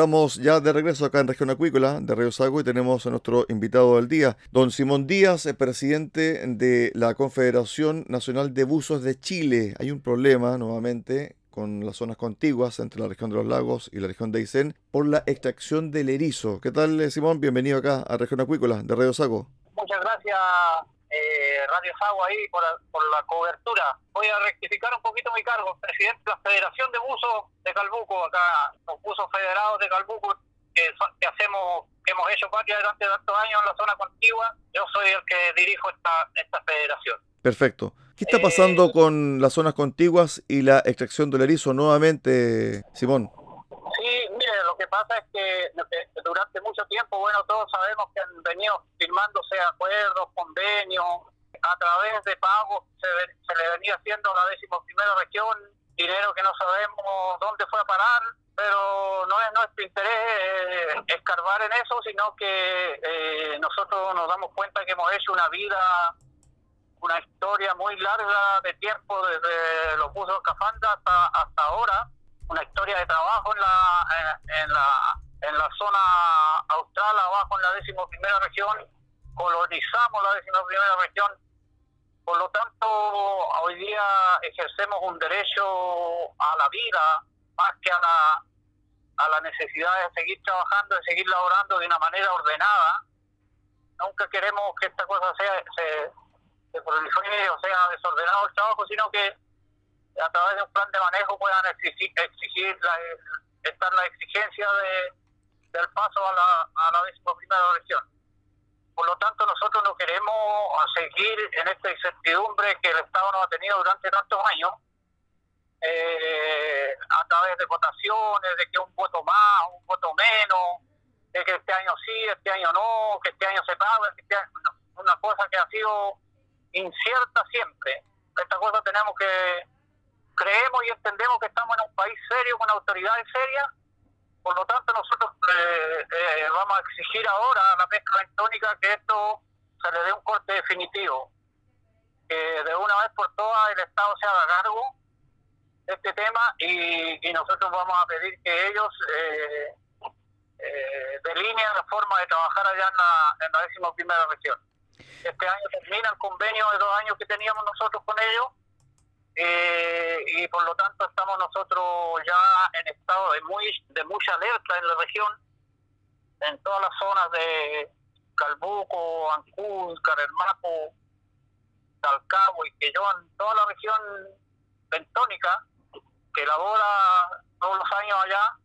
Estamos ya de regreso acá en Región Acuícola de Río Sago y tenemos a nuestro invitado del día, don Simón Díaz, presidente de la Confederación Nacional de Buzos de Chile. Hay un problema nuevamente con las zonas contiguas entre la región de los lagos y la región de Aysén por la extracción del erizo. ¿Qué tal, Simón? Bienvenido acá a Región Acuícola de Río Sago muchas gracias eh, Radio Sago ahí por, la cobertura. Voy a rectificar un poquito mi cargo, presidente de la Federación de Buzos de Calbuco, acá los buzos federados de Calbuco que, hacemos, que hemos hecho patria durante tantos años en la zona contigua. Yo soy el que dirijo esta, esta federación. Perfecto. ¿Qué está pasando eh, con las zonas contiguas y la extracción del erizo nuevamente, Simón? Lo que pasa es que durante mucho tiempo, bueno, todos sabemos que han venido firmándose acuerdos, convenios, a través de pagos se, se le venía haciendo la décimo primera región, dinero que no sabemos dónde fue a parar, pero no es nuestro interés eh, escarbar en eso, sino que eh, nosotros nos damos cuenta que hemos hecho una vida, una historia muy larga de tiempo desde los buzos de Cafanda hasta, hasta ahora, una historia de trabajo en la, en, la, en la zona austral, abajo en la décimo primera región, colonizamos la décima primera región, por lo tanto hoy día ejercemos un derecho a la vida más que a la, a la necesidad de seguir trabajando, de seguir laborando de una manera ordenada. Nunca queremos que esta cosa sea se, se prolifere o sea desordenado el trabajo, sino que a través de un plan de manejo puedan exigir, exigir la, estar la exigencia de, del paso a la, a la primera región. Por lo tanto, nosotros no queremos seguir en esta incertidumbre que el Estado nos ha tenido durante tantos años, eh, a través de votaciones, de que un voto más, un voto menos, de que este año sí, este año no, que este año se paga, este una cosa que ha sido incierta siempre. Esta cosa tenemos que creemos y entendemos que estamos en un país serio, con autoridades serias, por lo tanto nosotros eh, eh, vamos a exigir ahora a la pesca electrónica que esto se le dé un corte definitivo, que de una vez por todas el Estado se haga cargo este tema y, nosotros vamos a pedir que ellos eh, eh, delineen la forma de trabajar allá en la, en la décimo primera región. Este año termina el convenio de dos años que teníamos nosotros con ellos eh, y por lo tanto estamos nosotros ya en estado de muy de mucha alerta en la región, en todas las zonas de Calbuco, Ancud, Carermaco, Talcabo y Quellón, toda la región bentónica que elabora todos los años allá,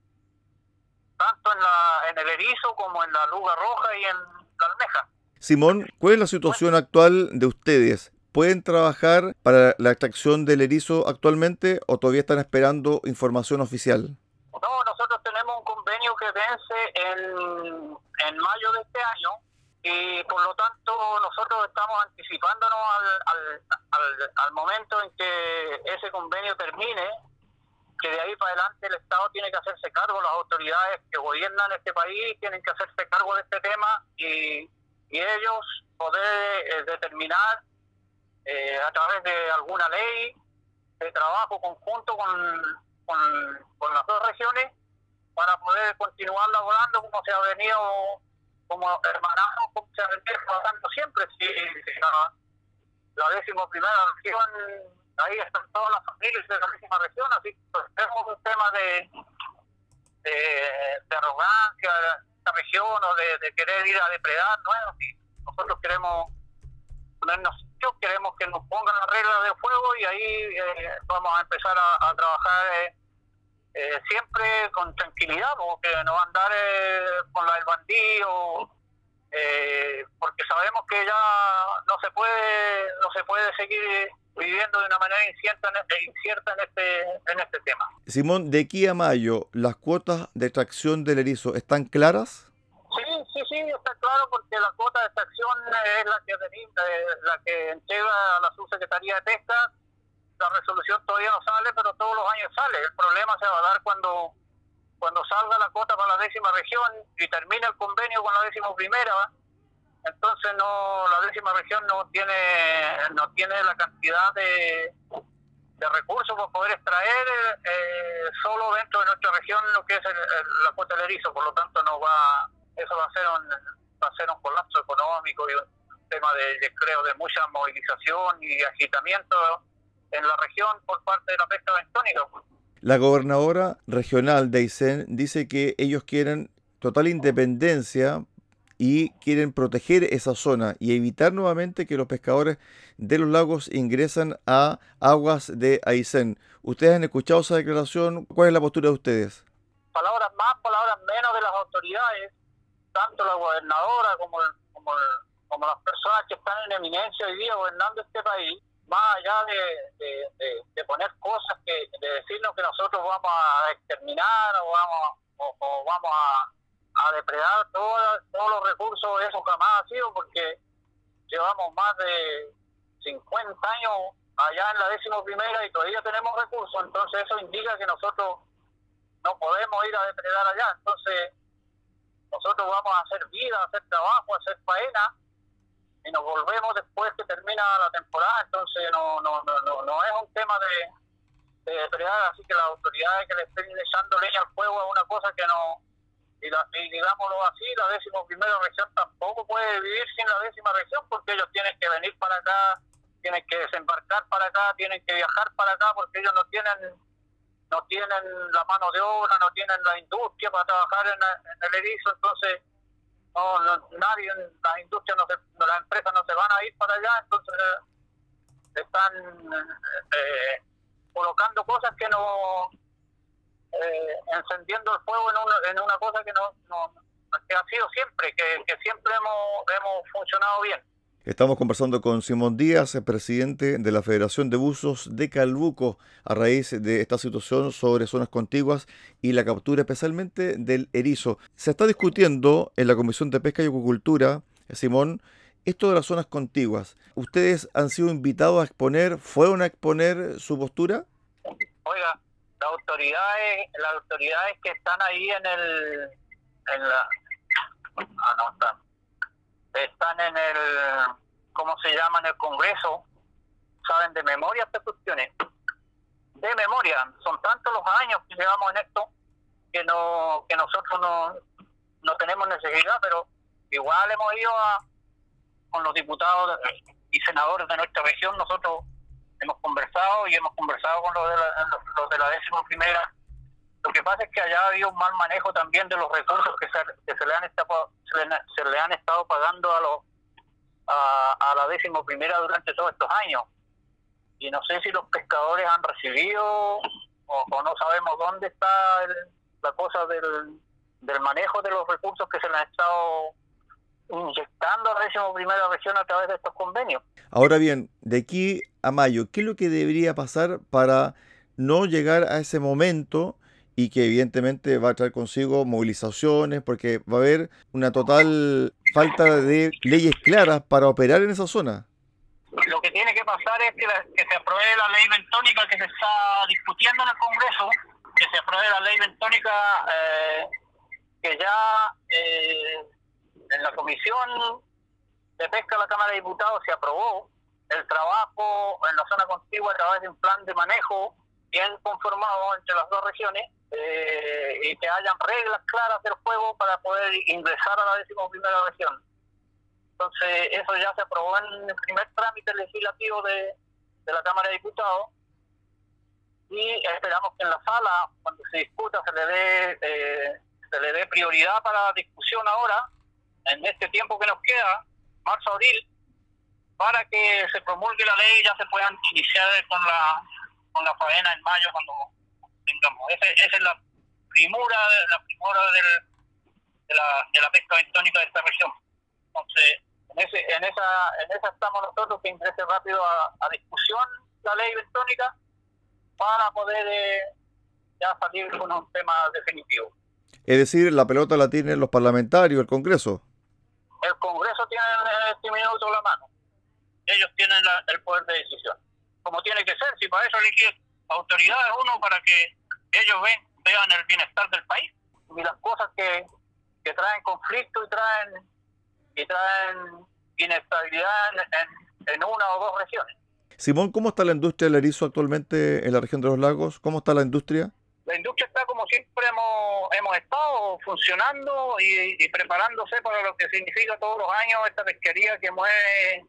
tanto en, la, en el erizo como en la luga roja y en la almeja. Simón, ¿cuál es la situación actual de ustedes? ¿Pueden trabajar para la extracción del erizo actualmente o todavía están esperando información oficial? No, nosotros tenemos un convenio que vence en, en mayo de este año y por lo tanto nosotros estamos anticipándonos al, al, momento en que ese convenio termine, que de ahí para adelante el Estado tiene que hacerse cargo, las autoridades que gobiernan este país tienen que hacerse cargo de este tema y, y ellos poder eh, determinar eh, a través de alguna ley de trabajo conjunto con, con, las dos regiones para poder continuar laborando como se ha venido como hermanados, como se venido trabajando siempre. Si, la, la décima primera región, ahí están todas las familias de la décima región, así que pues, tenemos un tema de, de, arrogancia de esta región o de, querer ir a depredar, ¿no? nosotros queremos ponernos queremos que nos pongan las reglas de juego y ahí eh, vamos a empezar a, trabajar eh, eh, siempre con tranquilidad, porque no andar con la del bandido, porque sabemos que ya no se puede no se puede seguir viviendo de una manera incierta, incierta en este en este tema. Simón, de aquí a mayo, ¿las cuotas de extracción del erizo están claras? Sí, está claro porque la cuota de extracción es la que, eh, la que entrega a la subsecretaría de pesca. La resolución todavía no sale, pero todos los años sale. El problema se va a dar cuando cuando salga la cuota para la décima región y termine el convenio con la décima primera. Entonces no la décima región no tiene no tiene la cantidad de, de recursos para poder extraer eh, solo dentro de nuestra región lo que es la cuota del erizo. Por lo tanto no va eso va a ser un, va a ser un colapso económico y un tema de, creo, de mucha movilización y agitamiento en la región por parte de la pesca bentónica. La gobernadora regional de Aysén dice que ellos quieren total independencia y quieren proteger esa zona y evitar nuevamente que los pescadores de los lagos ingresen a aguas de Aysén. ¿Ustedes han escuchado esa declaración? ¿Cuál es la postura de ustedes? Palabras más, palabras menos de las autoridades tanto la gobernadora como, como, como las personas que están en eminencia hoy día gobernando este país, más allá de, de, poner cosas que de decirnos que nosotros vamos a exterminar o vamos o, vamos a, depredar todos los recursos, eso jamás ha sido porque llevamos más de 50 años allá en la décima primera y todavía tenemos recursos, entonces eso indica que nosotros no podemos ir a depredar allá, entonces nosotros vamos a hacer vida, a hacer trabajo, a hacer faena y nos volvemos después que termina la temporada, entonces no no no no, es un tema de, de depredar, así que las autoridades que le estén echando leña al fuego es una cosa que no, y, digámoslo así, la décima primera región tampoco puede vivir sin la décima región porque ellos tienen que venir para acá, tienen que desembarcar para acá, tienen que viajar para acá porque ellos no tienen no tienen la mano de obra, no tienen la industria para trabajar en, el erizo, entonces no, nadie, las industrias, no se, las empresas no se van a ir para allá, entonces están eh, colocando cosas que no, eh, encendiendo el fuego en una, en una cosa que no, no que ha sido siempre, que, que siempre hemos, hemos funcionado bien. Estamos conversando con Simón Díaz, presidente de la Federación de Buzos de Calbuco, a raíz de esta situación sobre zonas contiguas y la captura especialmente del erizo. Se está discutiendo en la Comisión de Pesca y Acuicultura, Simón, esto de las zonas contiguas. ¿Ustedes han sido invitados a exponer, fueron a exponer su postura? Oiga, las autoridades, las autoridades que están ahí en el, en la, ah, no, están en el, ¿cómo se llama?, en el Congreso, saben de memoria estas cuestiones. de memoria. Son tantos los años que llevamos en esto que no que nosotros no, no tenemos necesidad, pero igual hemos ido a, con los diputados y senadores de nuestra región, nosotros hemos conversado y hemos conversado con los de la, los de la décima primera. Lo que pasa es que allá ha habido un mal manejo también de los recursos que se, que se le han estado se le, han estado pagando a los a, a la décima primera durante todos estos años y no sé si los pescadores han recibido o, no sabemos dónde está la cosa del, del manejo de los recursos que se le han estado inyectando a la décima primera región a través de estos convenios. Ahora bien, de aquí a mayo, ¿qué es lo que debería pasar para no llegar a ese momento y que evidentemente va a traer consigo movilizaciones porque va a haber una total falta de leyes claras para operar en esa zona? Lo que tiene que pasar es que, se apruebe la ley bentónica que se está discutiendo en el Congreso, que se apruebe la ley bentónica eh, que ya eh, en la Comisión de Pesca de la Cámara de Diputados se aprobó el trabajo en la zona contigua a través de un plan de manejo bien conformado entre las dos regiones eh, y que hayan reglas claras del juego para poder ingresar a la decimoprimera región. Entonces, eso ya se aprobó en el primer trámite legislativo de, la Cámara de Diputados y esperamos que en la sala, cuando se discuta, se le dé eh, se le dé prioridad para la discusión ahora, en este tiempo que nos queda, marzo-abril, para que se promulgue la ley y ya se puedan iniciar con la con la faena en mayo cuando tengamos. esa es la primura, la primura del, de, la, de la pesca bentónica de esta región. Entonces, en, ese, en, esa, en esa estamos nosotros que ingrese rápido a, discusión la ley bentónica para poder eh, ya salir con un tema definitivo. Es decir, la pelota la tienen los parlamentarios, el Congreso. El Congreso tiene en este minuto la mano. Ellos tienen el poder de decisión. Como tiene que ser, si para eso eligen autoridades uno para que ellos ven, vean el bienestar del país y las cosas que, que traen conflicto y traen y traen inestabilidad en, en, una o dos regiones. Simón, ¿cómo está la industria del erizo actualmente en la región de los lagos? ¿Cómo está la industria? La industria está como siempre hemos, hemos estado funcionando y, preparándose para lo que significa todos los años esta pesquería que mueve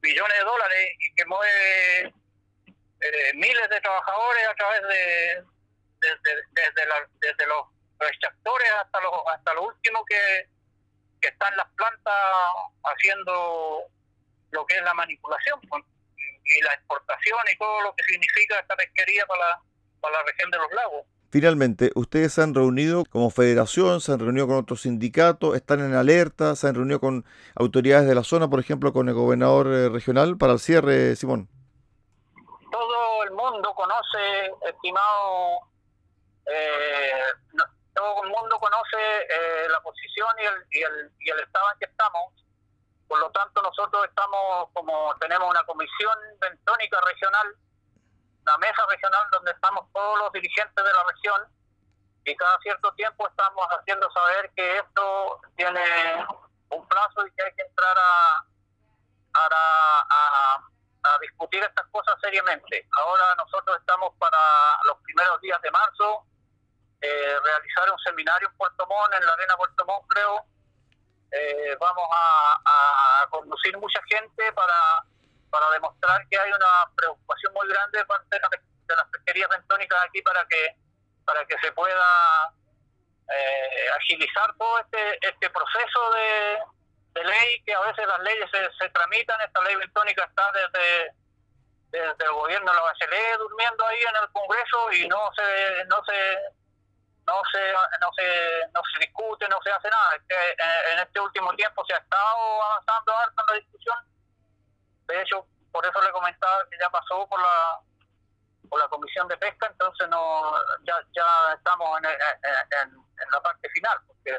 billones de dólares y que mueve eh, miles de trabajadores a través de desde, desde, los extractores hasta los hasta lo último que que están las plantas haciendo lo que es la manipulación pues, y la exportación y todo lo que significa esta pesquería para la, para la región de los lagos. Finalmente, ustedes se han reunido como federación, se han reunido con otros sindicatos, están en alerta, se han reunido con autoridades de la zona, por ejemplo, con el gobernador eh, regional para el cierre, Simón. Todo el mundo conoce, estimado eh, todo el mundo conoce eh, la posición y el, y, el, y el estado en que estamos. Por lo tanto, nosotros estamos, como tenemos una comisión bentónica regional, una mesa regional donde estamos todos los dirigentes de la región y cada cierto tiempo estamos haciendo saber que esto tiene un plazo y que hay que entrar a, a, a discutir estas cosas seriamente. Ahora nosotros estamos para los primeros días de marzo eh, realizar un seminario en Puerto Montt, en la arena Puerto Montt, creo. Eh, vamos a, conducir mucha gente para, para demostrar que hay una preocupación muy grande de parte de, las pesquerías bentónicas aquí para que para que se pueda eh, agilizar todo este este proceso de, ley que a veces las leyes se, se tramitan esta ley bentónica está desde desde el gobierno de la Bachelet durmiendo ahí en el Congreso y no se no se no se, no se, no se discute, no se hace nada. eh, en este último tiempo se ha estado avanzando harto en la discusión. De hecho, por eso le comentaba que ya pasó por la por la comisión de pesca, entonces no ya ya estamos en, la parte final, porque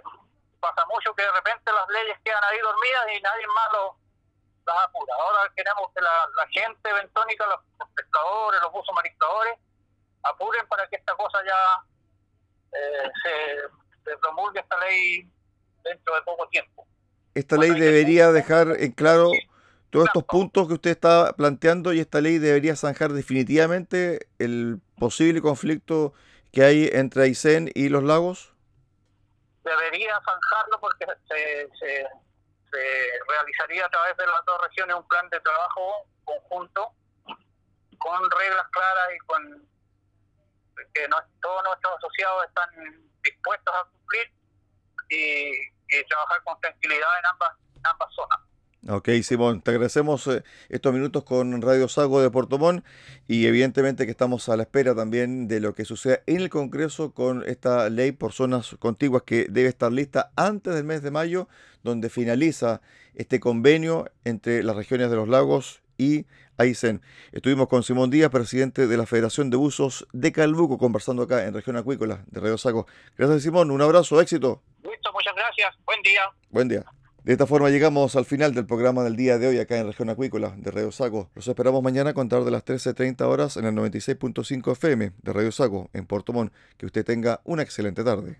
pasa mucho que de repente las leyes quedan ahí dormidas y nadie más lo, las apura. Ahora queremos que la, la gente bentónica, los, pescadores, los buzos mariscadores, apuren para que esta cosa ya eh, se, promulgue esta ley dentro de poco tiempo. Esta ley debería dejar en claro todos estos puntos que usted está planteando y esta ley debería zanjar definitivamente el posible conflicto que hay entre Aysén y los lagos? Debería zanjarlo porque se, se, realizaría a través de las dos regiones un plan de trabajo conjunto con reglas claras y con que no, todos nuestros asociados están dispuestos a cumplir y, trabajar con tranquilidad en ambas, en ambas zonas. Ok, Simón, te agradecemos eh, estos minutos con Radio Sago de Puerto Montt y evidentemente que estamos a la espera también de lo que suceda en el Congreso con esta ley por zonas contiguas que debe estar lista antes del mes de mayo, donde finaliza este convenio entre las regiones de los lagos y Aysén. Estuvimos con Simón Díaz, presidente de la Federación de Usos de Calbuco, conversando acá en Región Acuícola de Radio Sago. Gracias, Simón. Un abrazo, éxito. Listo, muchas gracias. Buen día. Buen día. De esta forma llegamos al final del programa del día de hoy acá en Región Acuícola de Radio Sago. Los esperamos mañana a contar de las 13.30 horas en el 96.5 FM de Radio Sago en Puerto Montt. Que usted tenga una excelente tarde.